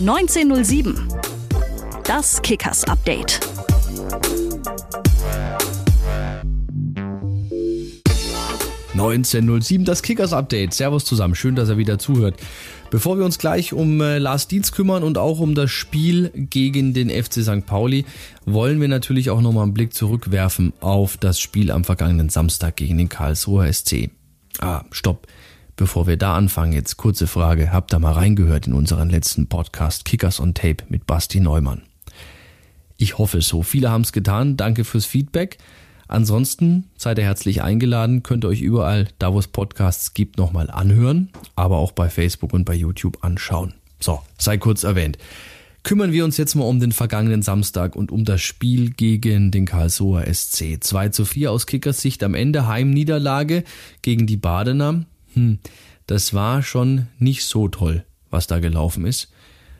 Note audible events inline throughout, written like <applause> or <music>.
1907. Das Kickers Update. (1907) das Kickers Update. Servus zusammen, schön, dass er wieder zuhört. Bevor wir uns gleich um äh, Lars Dietz kümmern und auch um das Spiel gegen den FC St. Pauli, wollen wir natürlich auch nochmal einen Blick zurückwerfen auf das Spiel am vergangenen Samstag gegen den Karlsruher SC. Ah, stopp. Bevor wir da anfangen, jetzt kurze Frage. Habt ihr mal reingehört in unseren letzten Podcast Kickers on Tape mit Basti Neumann? Ich hoffe so. Viele haben es getan. Danke fürs Feedback. Ansonsten seid ihr herzlich eingeladen, könnt ihr euch überall, da wo es Podcasts gibt, nochmal anhören, aber auch bei Facebook und bei YouTube anschauen. So, sei kurz erwähnt. Kümmern wir uns jetzt mal um den vergangenen Samstag und um das Spiel gegen den Karlsruher SC. 2 zu 4 aus Kickers Sicht am Ende, Heimniederlage gegen die Badener. Hm, das war schon nicht so toll, was da gelaufen ist.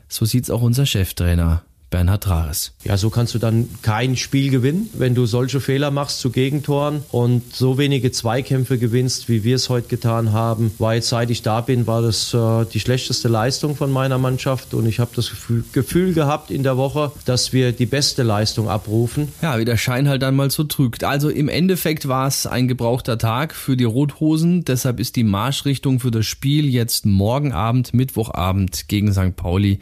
So sieht's auch unser Cheftrainer Bernhard Rares. Ja, so kannst du dann kein Spiel gewinnen, wenn du solche Fehler machst zu Gegentoren und so wenige Zweikämpfe gewinnst, wie wir es heute getan haben. Weil seit ich da bin, war das äh, die schlechteste Leistung von meiner Mannschaft und ich habe das Gefühl, Gefühl gehabt in der Woche, dass wir die beste Leistung abrufen. Ja, wie der Schein halt dann mal so trügt. Also im Endeffekt war es ein gebrauchter Tag für die Rothosen, deshalb ist die Marschrichtung für das Spiel jetzt morgen Abend, Mittwochabend gegen St. Pauli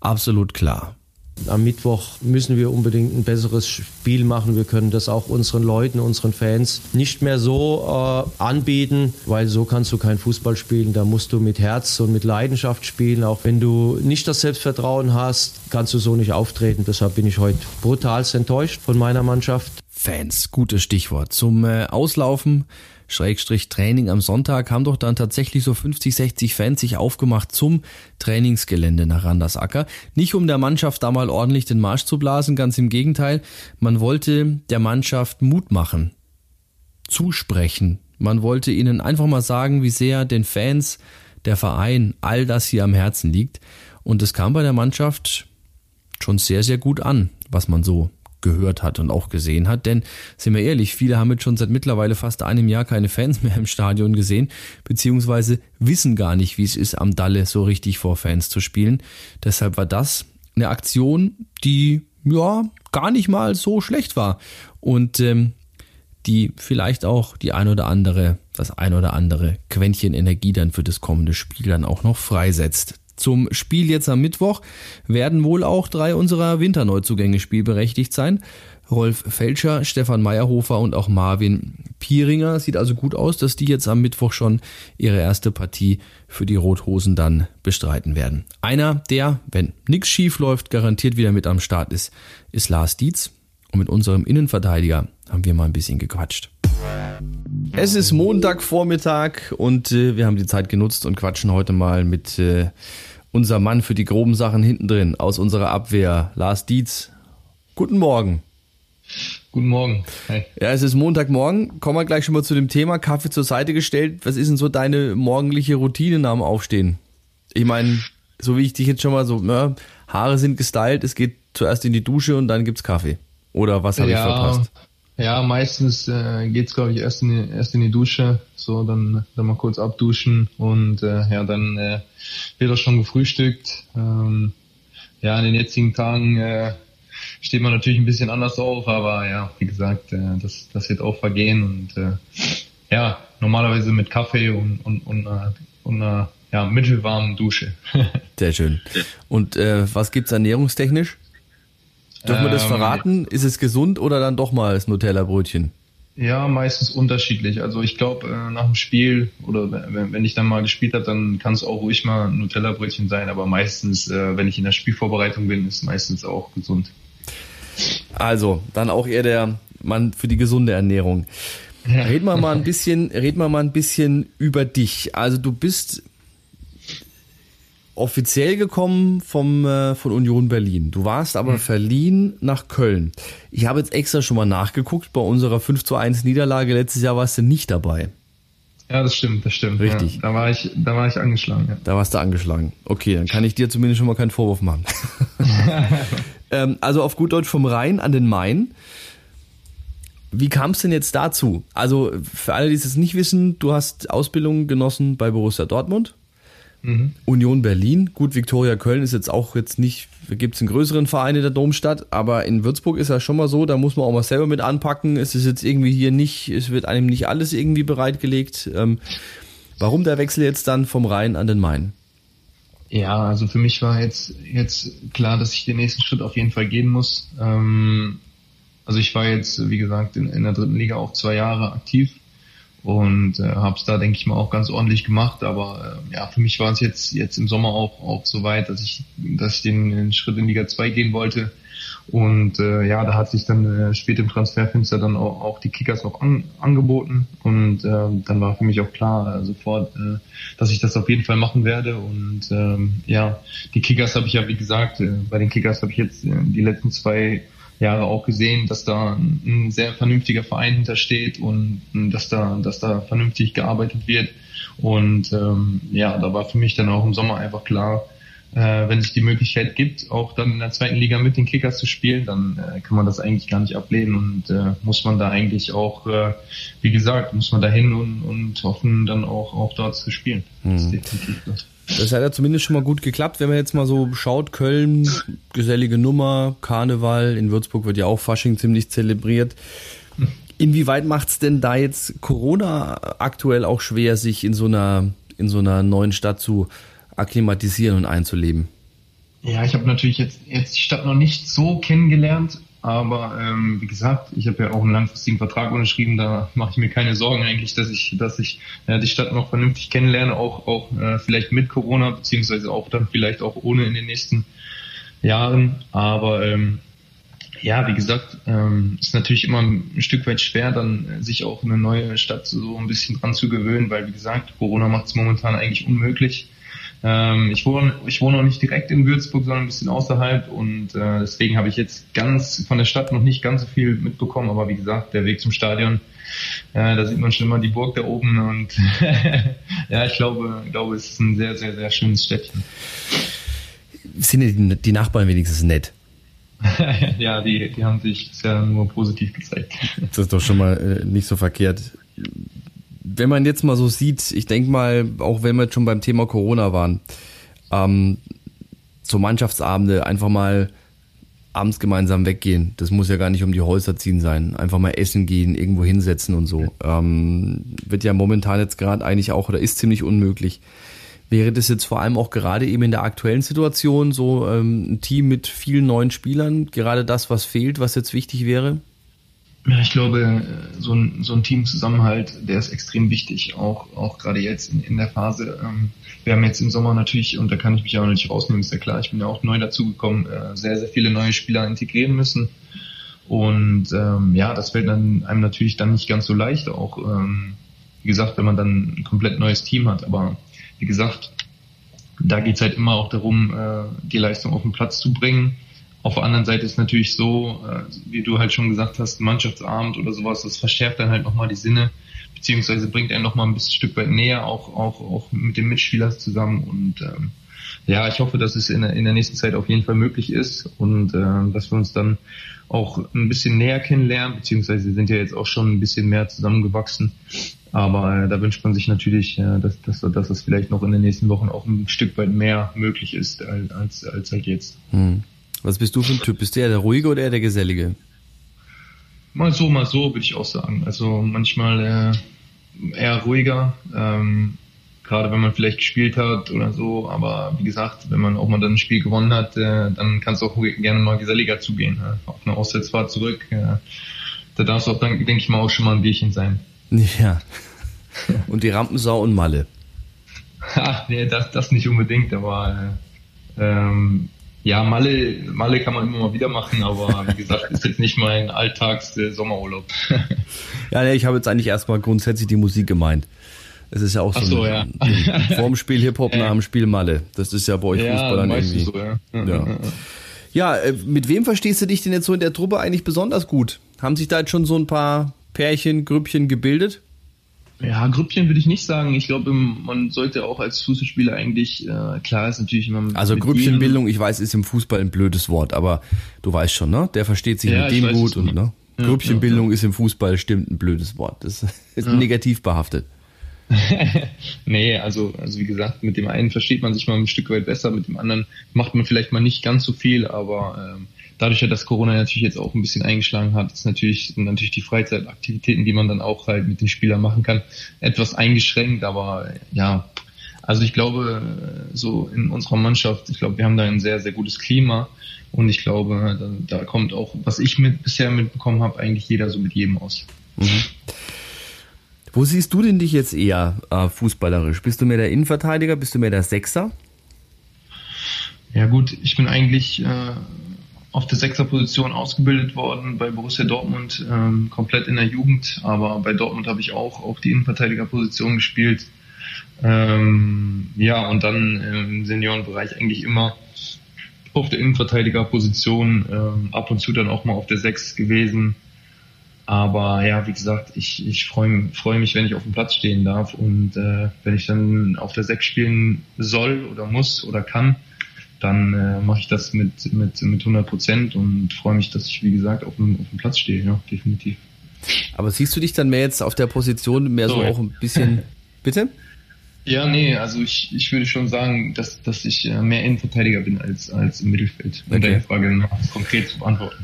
absolut klar. Am Mittwoch müssen wir unbedingt ein besseres Spiel machen. Wir können das auch unseren Leuten, unseren Fans nicht mehr so äh, anbieten, weil so kannst du kein Fußball spielen. Da musst du mit Herz und mit Leidenschaft spielen. Auch wenn du nicht das Selbstvertrauen hast, kannst du so nicht auftreten. Deshalb bin ich heute brutal enttäuscht von meiner Mannschaft. Fans, gutes Stichwort. Zum äh, Auslaufen Schrägstrich Training am Sonntag haben doch dann tatsächlich so 50, 60 Fans sich aufgemacht zum Trainingsgelände nach Randersacker. Nicht um der Mannschaft da mal ordentlich den Marsch zu blasen, ganz im Gegenteil. Man wollte der Mannschaft Mut machen, zusprechen. Man wollte ihnen einfach mal sagen, wie sehr den Fans der Verein all das hier am Herzen liegt. Und es kam bei der Mannschaft schon sehr, sehr gut an, was man so gehört hat und auch gesehen hat. Denn, sind wir ehrlich, viele haben jetzt schon seit mittlerweile fast einem Jahr keine Fans mehr im Stadion gesehen, beziehungsweise wissen gar nicht, wie es ist, am Dalle so richtig vor Fans zu spielen. Deshalb war das eine Aktion, die ja gar nicht mal so schlecht war. Und ähm, die vielleicht auch die ein oder andere, das ein oder andere Quäntchen Energie dann für das kommende Spiel dann auch noch freisetzt. Zum Spiel jetzt am Mittwoch werden wohl auch drei unserer Winterneuzugänge spielberechtigt sein. Rolf Felscher, Stefan Meyerhofer und auch Marvin Pieringer. Sieht also gut aus, dass die jetzt am Mittwoch schon ihre erste Partie für die Rothosen dann bestreiten werden. Einer, der, wenn nichts schief läuft, garantiert wieder mit am Start ist, ist Lars Dietz. Und mit unserem Innenverteidiger haben wir mal ein bisschen gequatscht. Es ist Montagvormittag und äh, wir haben die Zeit genutzt und quatschen heute mal mit äh, unser Mann für die groben Sachen hinten drin aus unserer Abwehr, Lars Dietz. Guten Morgen. Guten Morgen. Hey. Ja, es ist Montagmorgen. Kommen wir gleich schon mal zu dem Thema. Kaffee zur Seite gestellt. Was ist denn so deine morgendliche Routine nach dem Aufstehen? Ich meine, so wie ich dich jetzt schon mal so, ne, Haare sind gestylt, es geht zuerst in die Dusche und dann gibt's Kaffee. Oder was habe ja, ich verpasst? Ja, meistens äh, geht's glaube ich erst in die, erst in die Dusche, so dann dann mal kurz abduschen und äh, ja dann äh, wird auch schon gefrühstückt. Ähm, ja, in den jetzigen Tagen äh, steht man natürlich ein bisschen anders auf, aber ja, wie gesagt, äh, das das wird auch vergehen und äh, ja normalerweise mit Kaffee und und und, äh, und einer ja, mittelwarmen Dusche. <laughs> Sehr schön. Und äh, was gibt's ernährungstechnisch? Dürfen wir das ähm, verraten? Ist es gesund oder dann doch mal das Nutella-Brötchen? Ja, meistens unterschiedlich. Also ich glaube, äh, nach dem Spiel oder wenn, ich dann mal gespielt habe, dann kann es auch ruhig mal ein Nutella-Brötchen sein, aber meistens, äh, wenn ich in der Spielvorbereitung bin, ist meistens auch gesund. Also, dann auch eher der Mann für die gesunde Ernährung. Reden wir mal ein bisschen, reden wir mal ein bisschen über dich. Also du bist offiziell gekommen vom, äh, von Union Berlin. Du warst aber mhm. verliehen nach Köln. Ich habe jetzt extra schon mal nachgeguckt. Bei unserer 5 zu 1 Niederlage letztes Jahr warst du nicht dabei. Ja, das stimmt, das stimmt. Richtig. Ja, da war ich, da war ich angeschlagen. Ja. Da warst du angeschlagen. Okay, dann kann ich dir zumindest schon mal keinen Vorwurf machen. <laughs> ähm, also auf gut Deutsch vom Rhein an den Main. Wie kam es denn jetzt dazu? Also für alle, die es nicht wissen, du hast Ausbildung genossen bei Borussia Dortmund Mhm. Union Berlin, gut, Viktoria Köln ist jetzt auch jetzt nicht, gibt es einen größeren Verein in der Domstadt, aber in Würzburg ist ja schon mal so, da muss man auch mal selber mit anpacken. Es ist jetzt irgendwie hier nicht, es wird einem nicht alles irgendwie bereitgelegt. Ähm, warum der Wechsel jetzt dann vom Rhein an den Main? Ja, also für mich war jetzt, jetzt klar, dass ich den nächsten Schritt auf jeden Fall gehen muss. Ähm, also ich war jetzt, wie gesagt, in, in der dritten Liga auch zwei Jahre aktiv und äh, habe es da, denke ich mal, auch ganz ordentlich gemacht. Aber äh, ja, für mich war es jetzt jetzt im Sommer auch auch so weit, dass ich dass ich den, den Schritt in Liga 2 gehen wollte. Und äh, ja, da hat sich dann äh, spät im Transferfenster dann auch, auch die Kickers auch an, angeboten. Und äh, dann war für mich auch klar äh, sofort, äh, dass ich das auf jeden Fall machen werde. Und ähm, ja, die Kickers habe ich ja, wie gesagt, äh, bei den Kickers habe ich jetzt äh, die letzten zwei Jahre auch gesehen, dass da ein sehr vernünftiger Verein hintersteht und dass da, dass da vernünftig gearbeitet wird. Und ähm, ja, da war für mich dann auch im Sommer einfach klar, äh, wenn sich die Möglichkeit gibt, auch dann in der zweiten Liga mit den Kickers zu spielen, dann äh, kann man das eigentlich gar nicht ablehnen und äh, muss man da eigentlich auch, äh, wie gesagt, muss man da hin und, und hoffen, dann auch, auch dort zu spielen. Mhm. Das ist definitiv das. Das hat ja zumindest schon mal gut geklappt, wenn man jetzt mal so schaut, Köln, gesellige Nummer, Karneval, in Würzburg wird ja auch Fasching ziemlich zelebriert. Inwieweit macht es denn da jetzt Corona aktuell auch schwer, sich in so einer, in so einer neuen Stadt zu akklimatisieren und einzuleben? Ja, ich habe natürlich jetzt, jetzt die Stadt noch nicht so kennengelernt, aber ähm, wie gesagt, ich habe ja auch einen langfristigen Vertrag unterschrieben, da mache ich mir keine Sorgen eigentlich, dass ich, dass ich äh, die Stadt noch vernünftig kennenlerne, auch, auch äh, vielleicht mit Corona, beziehungsweise auch dann vielleicht auch ohne in den nächsten Jahren. Aber ähm, ja, wie gesagt, ähm, ist natürlich immer ein Stück weit schwer, dann äh, sich auch eine neue Stadt so ein bisschen dran zu gewöhnen, weil wie gesagt, Corona macht es momentan eigentlich unmöglich. Ähm, ich, wohne, ich wohne noch nicht direkt in Würzburg, sondern ein bisschen außerhalb und äh, deswegen habe ich jetzt ganz von der Stadt noch nicht ganz so viel mitbekommen, aber wie gesagt, der Weg zum Stadion, äh, da sieht man schon immer die Burg da oben und <laughs> ja, ich glaube, ich glaube, es ist ein sehr, sehr, sehr schönes Städtchen. Sind die Nachbarn wenigstens nett? <laughs> ja, die, die haben sich sehr nur positiv gezeigt. Das ist doch schon mal äh, nicht so verkehrt wenn man jetzt mal so sieht, ich denke mal, auch wenn wir jetzt schon beim Thema Corona waren, ähm, so Mannschaftsabende einfach mal abends gemeinsam weggehen. Das muss ja gar nicht um die Häuser ziehen sein. Einfach mal essen gehen, irgendwo hinsetzen und so. Ähm, wird ja momentan jetzt gerade eigentlich auch oder ist ziemlich unmöglich. Wäre das jetzt vor allem auch gerade eben in der aktuellen Situation so ähm, ein Team mit vielen neuen Spielern, gerade das, was fehlt, was jetzt wichtig wäre? Ja, ich glaube, so ein, so ein Teamzusammenhalt, der ist extrem wichtig, auch, auch gerade jetzt in, in der Phase. Ähm, wir haben jetzt im Sommer natürlich, und da kann ich mich auch nicht rausnehmen, ist ja klar, ich bin ja auch neu dazugekommen, äh, sehr, sehr viele neue Spieler integrieren müssen. Und ähm, ja, das fällt dann einem natürlich dann nicht ganz so leicht, auch ähm, wie gesagt, wenn man dann ein komplett neues Team hat. Aber wie gesagt, da geht's halt immer auch darum, äh, die Leistung auf den Platz zu bringen auf der anderen Seite ist natürlich so, äh, wie du halt schon gesagt hast, Mannschaftsabend oder sowas, das verschärft dann halt nochmal die Sinne, beziehungsweise bringt einen nochmal ein bisschen Stück weit näher, auch, auch, auch mit dem Mitspieler zusammen. Und ähm, ja, ich hoffe, dass es in der, in der nächsten Zeit auf jeden Fall möglich ist und äh, dass wir uns dann auch ein bisschen näher kennenlernen, beziehungsweise sind ja jetzt auch schon ein bisschen mehr zusammengewachsen. Aber äh, da wünscht man sich natürlich, äh, dass, dass, dass das vielleicht noch in den nächsten Wochen auch ein Stück weit mehr möglich ist als, als, als halt jetzt. Hm. Was bist du für ein Typ? Bist du eher der Ruhige oder eher der Gesellige? Mal so, mal so, würde ich auch sagen. Also manchmal äh, eher ruhiger, ähm, gerade wenn man vielleicht gespielt hat oder so. Aber wie gesagt, wenn man auch mal dann ein Spiel gewonnen hat, äh, dann kannst du auch gerne mal geselliger zugehen. Äh, auf eine Auswärtsfahrt zurück. Äh, da darf es auch dann, denke ich mal, auch schon mal ein Bierchen sein. <laughs> Ja. Und die Rampensau und Malle. <laughs> Ach, nee, das, das nicht unbedingt, aber äh, ähm, ja, Malle, Malle kann man immer mal wieder machen, aber wie gesagt, ist jetzt nicht mein Alltags-Sommerurlaub. <laughs> ja, nee, ich habe jetzt eigentlich erstmal grundsätzlich die Musik gemeint. Es ist ja auch so, so ja. <laughs> vorm Spiel Hip-Hop, nach dem Spiel Malle. Das ist ja bei euch ja, Fußballern irgendwie. So, ja. Ja. ja, äh, mit wem verstehst du dich denn jetzt so in der Truppe eigentlich besonders gut? Haben sich da jetzt schon so ein paar Pärchen, Grüppchen gebildet? Ja, Grüppchen würde ich nicht sagen. Ich glaube, man sollte auch als Fußballspieler eigentlich, äh, klar ist natürlich immer. Also Grüppchenbildung, ich weiß, ist im Fußball ein blödes Wort, aber du weißt schon, ne? Der versteht sich ja, mit dem weiß, gut und ne? Ja, Grüppchenbildung ja, ist im Fußball stimmt ein blödes Wort. Das <laughs> ist negativ behaftet. <laughs> nee, also, also wie gesagt, mit dem einen versteht man sich mal ein Stück weit besser, mit dem anderen macht man vielleicht mal nicht ganz so viel, aber ähm, dadurch, dass Corona natürlich jetzt auch ein bisschen eingeschlagen hat, ist natürlich, natürlich die Freizeitaktivitäten, die man dann auch halt mit den Spielern machen kann, etwas eingeschränkt, aber ja, also ich glaube, so in unserer Mannschaft, ich glaube, wir haben da ein sehr, sehr gutes Klima und ich glaube, da, da kommt auch, was ich mit, bisher mitbekommen habe, eigentlich jeder so mit jedem aus. Mhm. Wo siehst du denn dich jetzt eher äh, fußballerisch? Bist du mehr der Innenverteidiger? Bist du mehr der Sechser? Ja gut, ich bin eigentlich äh, auf der Sechserposition ausgebildet worden bei Borussia Dortmund, ähm, komplett in der Jugend, aber bei Dortmund habe ich auch auf die Innenverteidigerposition gespielt. Ähm, ja, und dann im Seniorenbereich eigentlich immer auf der Innenverteidigerposition, ähm, ab und zu dann auch mal auf der Sechs gewesen. Aber ja, wie gesagt, ich, ich freue freu mich, wenn ich auf dem Platz stehen darf und äh, wenn ich dann auf der Sechs spielen soll oder muss oder kann, dann äh, mache ich das mit, mit, mit 100 Prozent und freue mich, dass ich, wie gesagt, auf dem, auf dem Platz stehe, ja, definitiv. Aber siehst du dich dann mehr jetzt auf der Position, mehr so, so auch ein bisschen, <laughs> bitte? Ja, nee, also ich, ich würde schon sagen, dass, dass ich äh, mehr Innenverteidiger bin als, als im Mittelfeld, um okay. deine Frage konkret zu beantworten.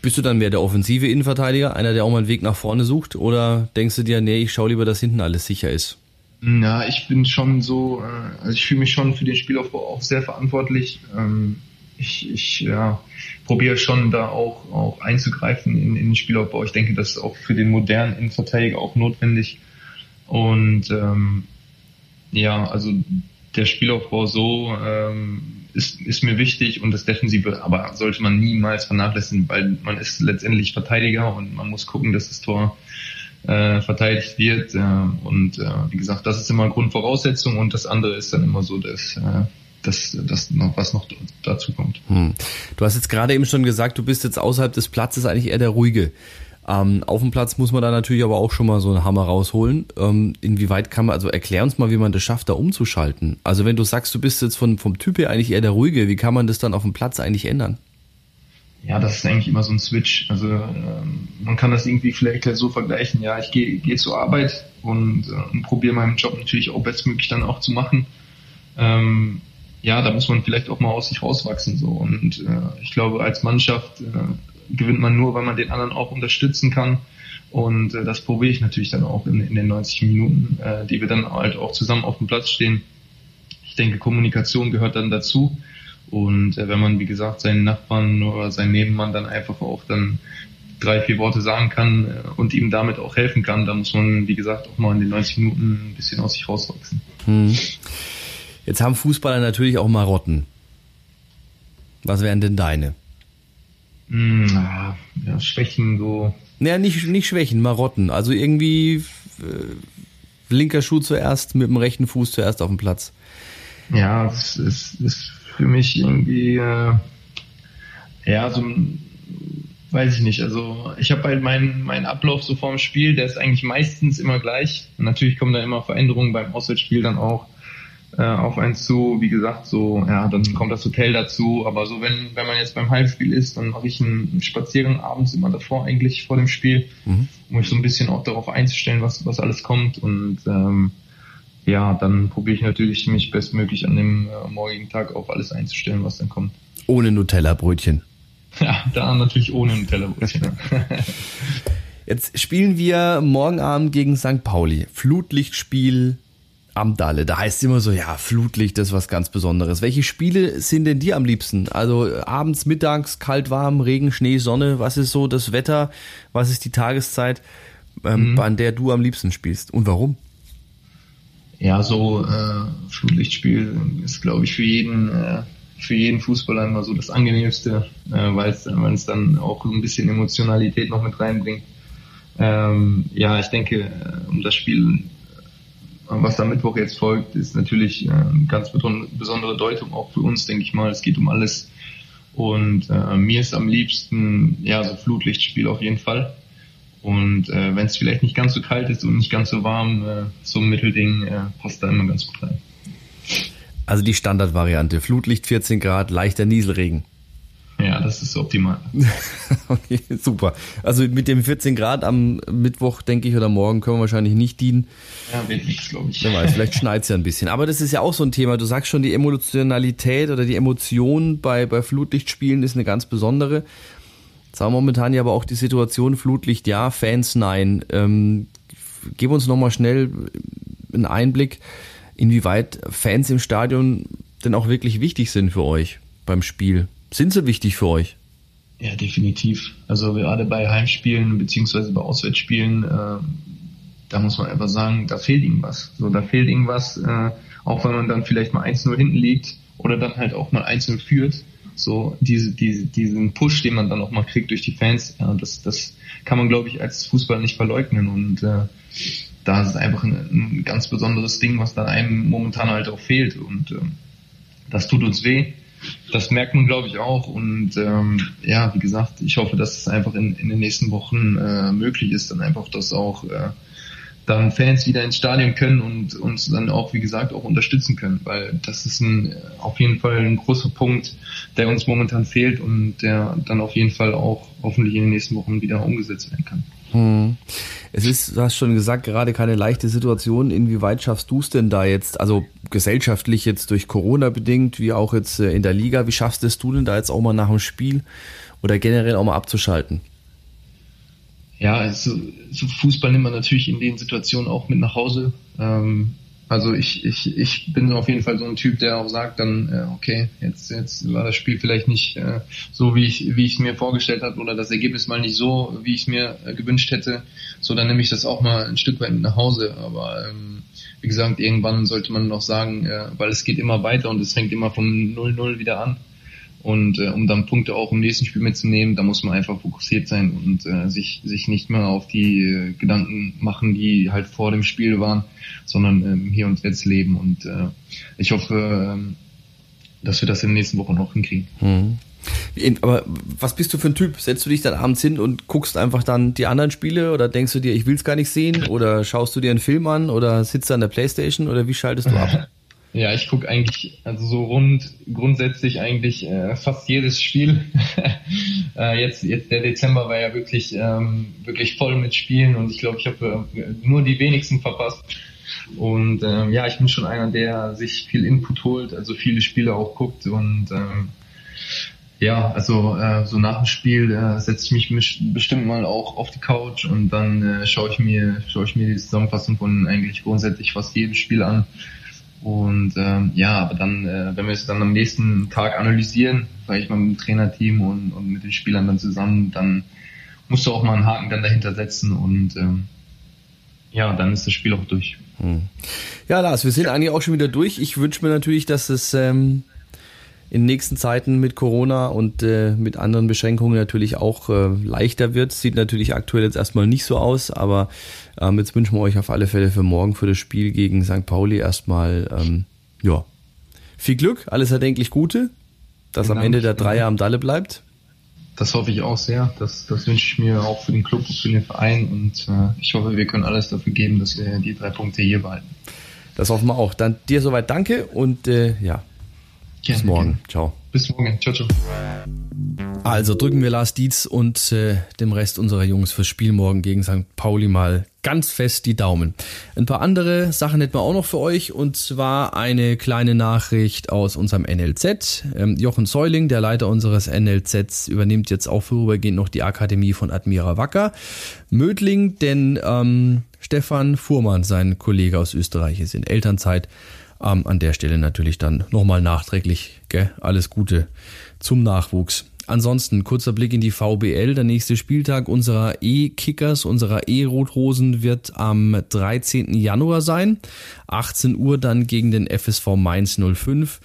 Bist du dann mehr der offensive Innenverteidiger, einer, der auch mal einen Weg nach vorne sucht? Oder denkst du dir, nee, ich schaue lieber, dass hinten alles sicher ist? Na, ich bin schon so, äh, also ich fühle mich schon für den Spielaufbau auch sehr verantwortlich. Ähm, ich, ich ja, probiere schon da auch, auch einzugreifen in, in den Spielaufbau. Ich denke, das ist auch für den modernen Innenverteidiger auch notwendig. Und ähm, ja, also der Spielaufbau so ähm, ist, ist mir wichtig und das Defensive aber sollte man niemals vernachlässigen, weil man ist letztendlich Verteidiger und man muss gucken, dass das Tor äh, verteidigt wird. Äh, und äh, wie gesagt, das ist immer Grundvoraussetzung und das andere ist dann immer so, dass äh, das, das noch, was noch dazu kommt. Hm. Du hast jetzt gerade eben schon gesagt, du bist jetzt außerhalb des Platzes eigentlich eher der ruhige. Ähm, auf dem Platz muss man da natürlich aber auch schon mal so einen Hammer rausholen. Ähm, inwieweit kann man, also erklär uns mal, wie man das schafft, da umzuschalten. Also wenn du sagst, du bist jetzt von, vom Typ her eigentlich eher der Ruhige, wie kann man das dann auf dem Platz eigentlich ändern? Ja, das ist eigentlich immer so ein Switch. Also ähm, man kann das irgendwie vielleicht halt so vergleichen. Ja, ich gehe geh zur Arbeit und, äh, und probiere meinen Job natürlich auch bestmöglich dann auch zu machen. Ähm, ja, da muss man vielleicht auch mal aus sich rauswachsen so. Und äh, ich glaube, als Mannschaft äh, gewinnt man nur, weil man den anderen auch unterstützen kann. Und äh, das probiere ich natürlich dann auch in, in den 90 Minuten, äh, die wir dann halt auch zusammen auf dem Platz stehen. Ich denke, Kommunikation gehört dann dazu. Und äh, wenn man, wie gesagt, seinen Nachbarn oder seinen Nebenmann dann einfach auch dann drei, vier Worte sagen kann äh, und ihm damit auch helfen kann, dann muss man, wie gesagt, auch mal in den 90 Minuten ein bisschen aus sich rauswachsen. Hm. Jetzt haben Fußballer natürlich auch Marotten. Was wären denn deine? Hm, ja, Schwächen so. Naja, nicht, nicht Schwächen, Marotten. Also irgendwie äh, linker Schuh zuerst, mit dem rechten Fuß zuerst auf dem Platz. Ja, es ist, ist für mich irgendwie, äh, ja, so weiß ich nicht. Also ich habe halt meinen mein Ablauf so vorm Spiel, der ist eigentlich meistens immer gleich. natürlich kommen da immer Veränderungen beim Auswärtsspiel dann auch äh, auf eins zu. Wie gesagt, so, ja, dann kommt das Hotel dazu. Aber so, wenn, wenn man jetzt beim Heimspiel ist, dann mache ich einen Spaziergang abends immer davor eigentlich vor dem Spiel, mhm. um mich so ein bisschen auch darauf einzustellen, was, was alles kommt. Und ähm, ja, dann probiere ich natürlich mich bestmöglich an dem äh, morgigen Tag auf alles einzustellen, was dann kommt. Ohne Nutella-Brötchen. Ja, da natürlich ohne Nutella-Brötchen. <laughs> Jetzt spielen wir morgen Abend gegen St. Pauli. Flutlichtspiel am Dalle. Da heißt es immer so, ja, Flutlicht ist was ganz Besonderes. Welche Spiele sind denn dir am liebsten? Also abends, mittags, kalt, warm, Regen, Schnee, Sonne. Was ist so das Wetter? Was ist die Tageszeit, ähm, mhm. an der du am liebsten spielst? Und warum? Ja, so äh, Flutlichtspiel ist, glaube ich, für jeden, äh, für jeden Fußballer immer so das angenehmste, äh, weil es dann auch ein bisschen Emotionalität noch mit reinbringt. Ähm, ja, ich denke, äh, um das Spiel, was am Mittwoch jetzt folgt, ist natürlich äh, ganz besondere Deutung auch für uns, denke ich mal. Es geht um alles. Und äh, mir ist am liebsten, ja, so Flutlichtspiel auf jeden Fall. Und äh, wenn es vielleicht nicht ganz so kalt ist und nicht ganz so warm, äh, so ein Mittelding äh, passt da immer ganz gut rein. Also die Standardvariante, Flutlicht 14 Grad, leichter Nieselregen. Ja, das ist optimal. <laughs> okay, super. Also mit dem 14 Grad am Mittwoch, denke ich, oder morgen können wir wahrscheinlich nicht dienen. Ja, wird nichts, glaube ich. Wer weiß, vielleicht <laughs> schneit es ja ein bisschen. Aber das ist ja auch so ein Thema. Du sagst schon, die Emotionalität oder die Emotion bei, bei Flutlichtspielen ist eine ganz besondere. Jetzt haben wir momentan ja aber auch die Situation, Flutlicht ja, Fans nein. Ähm, gib uns nochmal schnell einen Einblick, inwieweit Fans im Stadion denn auch wirklich wichtig sind für euch beim Spiel. Sind sie wichtig für euch? Ja, definitiv. Also gerade bei Heimspielen beziehungsweise bei Auswärtsspielen, äh, da muss man einfach sagen, da fehlt irgendwas. So, da fehlt irgendwas, äh, auch wenn man dann vielleicht mal 1-0 hinten liegt oder dann halt auch mal 1-0 führt. So, diese, diese, diesen Push, den man dann auch mal kriegt durch die Fans, ja, das, das kann man, glaube ich, als Fußball nicht verleugnen. Und äh, da ist es einfach ein, ein ganz besonderes Ding, was dann einem momentan halt auch fehlt. Und äh, das tut uns weh das merkt man, glaube ich, auch. Und ähm, ja, wie gesagt, ich hoffe, dass es einfach in, in den nächsten Wochen äh, möglich ist, dann einfach, dass auch äh, dann Fans wieder ins Stadion können und uns dann auch, wie gesagt, auch unterstützen können, weil das ist ein, auf jeden Fall ein großer Punkt, der uns momentan fehlt und der dann auf jeden Fall auch hoffentlich in den nächsten Wochen wieder umgesetzt werden kann. Hm. Es ist, du hast schon gesagt, gerade keine leichte Situation. Inwieweit schaffst du es denn da jetzt, also gesellschaftlich jetzt durch Corona bedingt, wie auch jetzt äh, in der Liga, wie schaffst es du denn da jetzt auch mal nach dem Spiel oder generell auch mal abzuschalten? Ja, also, so Fußball nimmt man natürlich in den Situationen auch mit nach Hause. Ähm, also ich, ich, ich bin auf jeden Fall so ein Typ, der auch sagt dann, äh, okay, jetzt, jetzt war das Spiel vielleicht nicht äh, so, wie ich wie ich es mir vorgestellt habe oder das Ergebnis mal nicht so, wie ich es mir äh, gewünscht hätte. So, dann nehme ich das auch mal ein Stück weit mit nach Hause. Aber ähm, wie gesagt, irgendwann sollte man noch sagen, äh, weil es geht immer weiter und es fängt immer vom 0-0 wieder an. Und äh, um dann Punkte auch im nächsten Spiel mitzunehmen, da muss man einfach fokussiert sein und äh, sich, sich nicht mehr auf die äh, Gedanken machen, die halt vor dem Spiel waren, sondern ähm, hier und jetzt leben. Und äh, ich hoffe, ähm, dass wir das in den nächsten Wochen noch hinkriegen. Mhm. Aber was bist du für ein Typ? Setzt du dich dann abends hin und guckst einfach dann die anderen Spiele oder denkst du dir, ich will es gar nicht sehen? Oder schaust du dir einen Film an oder sitzt du an der Playstation oder wie schaltest du ab? <laughs> Ja, ich gucke eigentlich, also so rund grundsätzlich eigentlich äh, fast jedes Spiel. <laughs> äh, jetzt, jetzt der Dezember war ja wirklich, ähm, wirklich voll mit Spielen und ich glaube, ich habe äh, nur die wenigsten verpasst. Und ähm, ja, ich bin schon einer, der sich viel Input holt, also viele Spiele auch guckt und ähm, ja, also äh, so nach dem Spiel äh, setze ich mich bestimmt mal auch auf die Couch und dann äh, schaue ich mir schaue ich mir die Zusammenfassung von eigentlich grundsätzlich fast jedem Spiel an und ähm, ja, aber dann, äh, wenn wir es dann am nächsten Tag analysieren, ich mal mit dem Trainerteam und, und mit den Spielern dann zusammen, dann musst du auch mal einen Haken dann dahinter setzen und ähm, ja, dann ist das Spiel auch durch. Hm. Ja, Lars, wir sind eigentlich auch schon wieder durch. Ich wünsche mir natürlich, dass es ähm, in nächsten Zeiten mit Corona und äh, mit anderen Beschränkungen natürlich auch äh, leichter wird. Sieht natürlich aktuell jetzt erstmal nicht so aus, aber ähm, jetzt wünschen wir euch auf alle Fälle für morgen für das Spiel gegen St. Pauli erstmal ähm, ja, viel Glück, alles erdenklich Gute, dass am Ende der Dreier am Dalle bleibt. Das hoffe ich auch sehr. Das, das wünsche ich mir auch für den Club und für den Verein und äh, ich hoffe, wir können alles dafür geben, dass wir die drei Punkte hier behalten. Das hoffen wir auch. Dann dir soweit danke und äh, ja, Gerne, Bis morgen. Gerne. Ciao. Bis morgen. Ciao, ciao. Also drücken wir Lars Dietz und äh, dem Rest unserer Jungs fürs Spiel morgen gegen St. Pauli mal ganz fest die Daumen. Ein paar andere Sachen hätten wir auch noch für euch und zwar eine kleine Nachricht aus unserem NLZ. Ähm, Jochen Säuling, der Leiter unseres NLZs, übernimmt jetzt auch vorübergehend noch die Akademie von Admira Wacker. Mödling, denn ähm, Stefan Fuhrmann, sein Kollege aus Österreich, ist in Elternzeit. Ähm, an der Stelle natürlich dann nochmal nachträglich gell? alles Gute zum Nachwuchs. Ansonsten kurzer Blick in die VBL. Der nächste Spieltag unserer E-Kickers, unserer E-Rotrosen wird am 13. Januar sein. 18 Uhr dann gegen den FSV Mainz 05.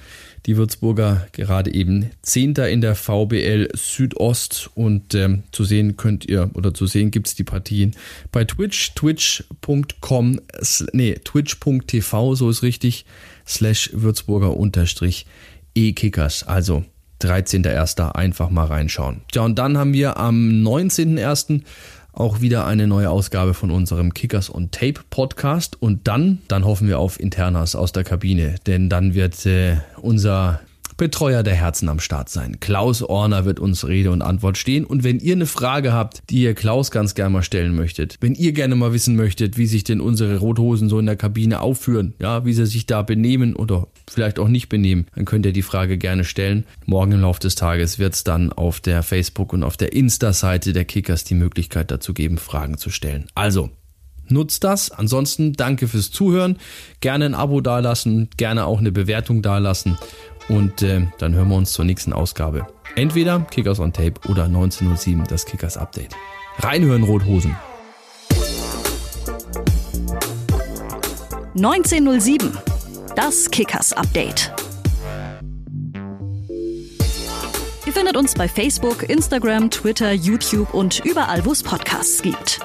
Die Würzburger gerade eben Zehnter in der VBL Südost und ähm, zu sehen könnt ihr oder zu sehen gibt's die Partien bei Twitch, twitch.com, nee, twitch.tv, so ist richtig, slash Würzburger unterstrich E-Kickers. Also 13.01. einfach mal reinschauen. Ja, und dann haben wir am 19.01 auch wieder eine neue Ausgabe von unserem Kickers on Tape Podcast. Und dann, dann hoffen wir auf Internas aus der Kabine, denn dann wird äh, unser Betreuer der Herzen am Start sein. Klaus Orner wird uns Rede und Antwort stehen. Und wenn ihr eine Frage habt, die ihr Klaus ganz gerne mal stellen möchtet, wenn ihr gerne mal wissen möchtet, wie sich denn unsere Rothosen so in der Kabine aufführen, ja, wie sie sich da benehmen oder vielleicht auch nicht benehmen, dann könnt ihr die Frage gerne stellen. Morgen im Laufe des Tages wird es dann auf der Facebook und auf der Insta-Seite der Kickers die Möglichkeit dazu geben, Fragen zu stellen. Also, nutzt das. Ansonsten danke fürs Zuhören. Gerne ein Abo dalassen, gerne auch eine Bewertung dalassen. Und äh, dann hören wir uns zur nächsten Ausgabe. Entweder Kickers on Tape oder 1907 das Kickers Update. Reinhören Rothosen. 1907 das Kickers Update. Ihr findet uns bei Facebook, Instagram, Twitter, YouTube und überall, wo es Podcasts gibt.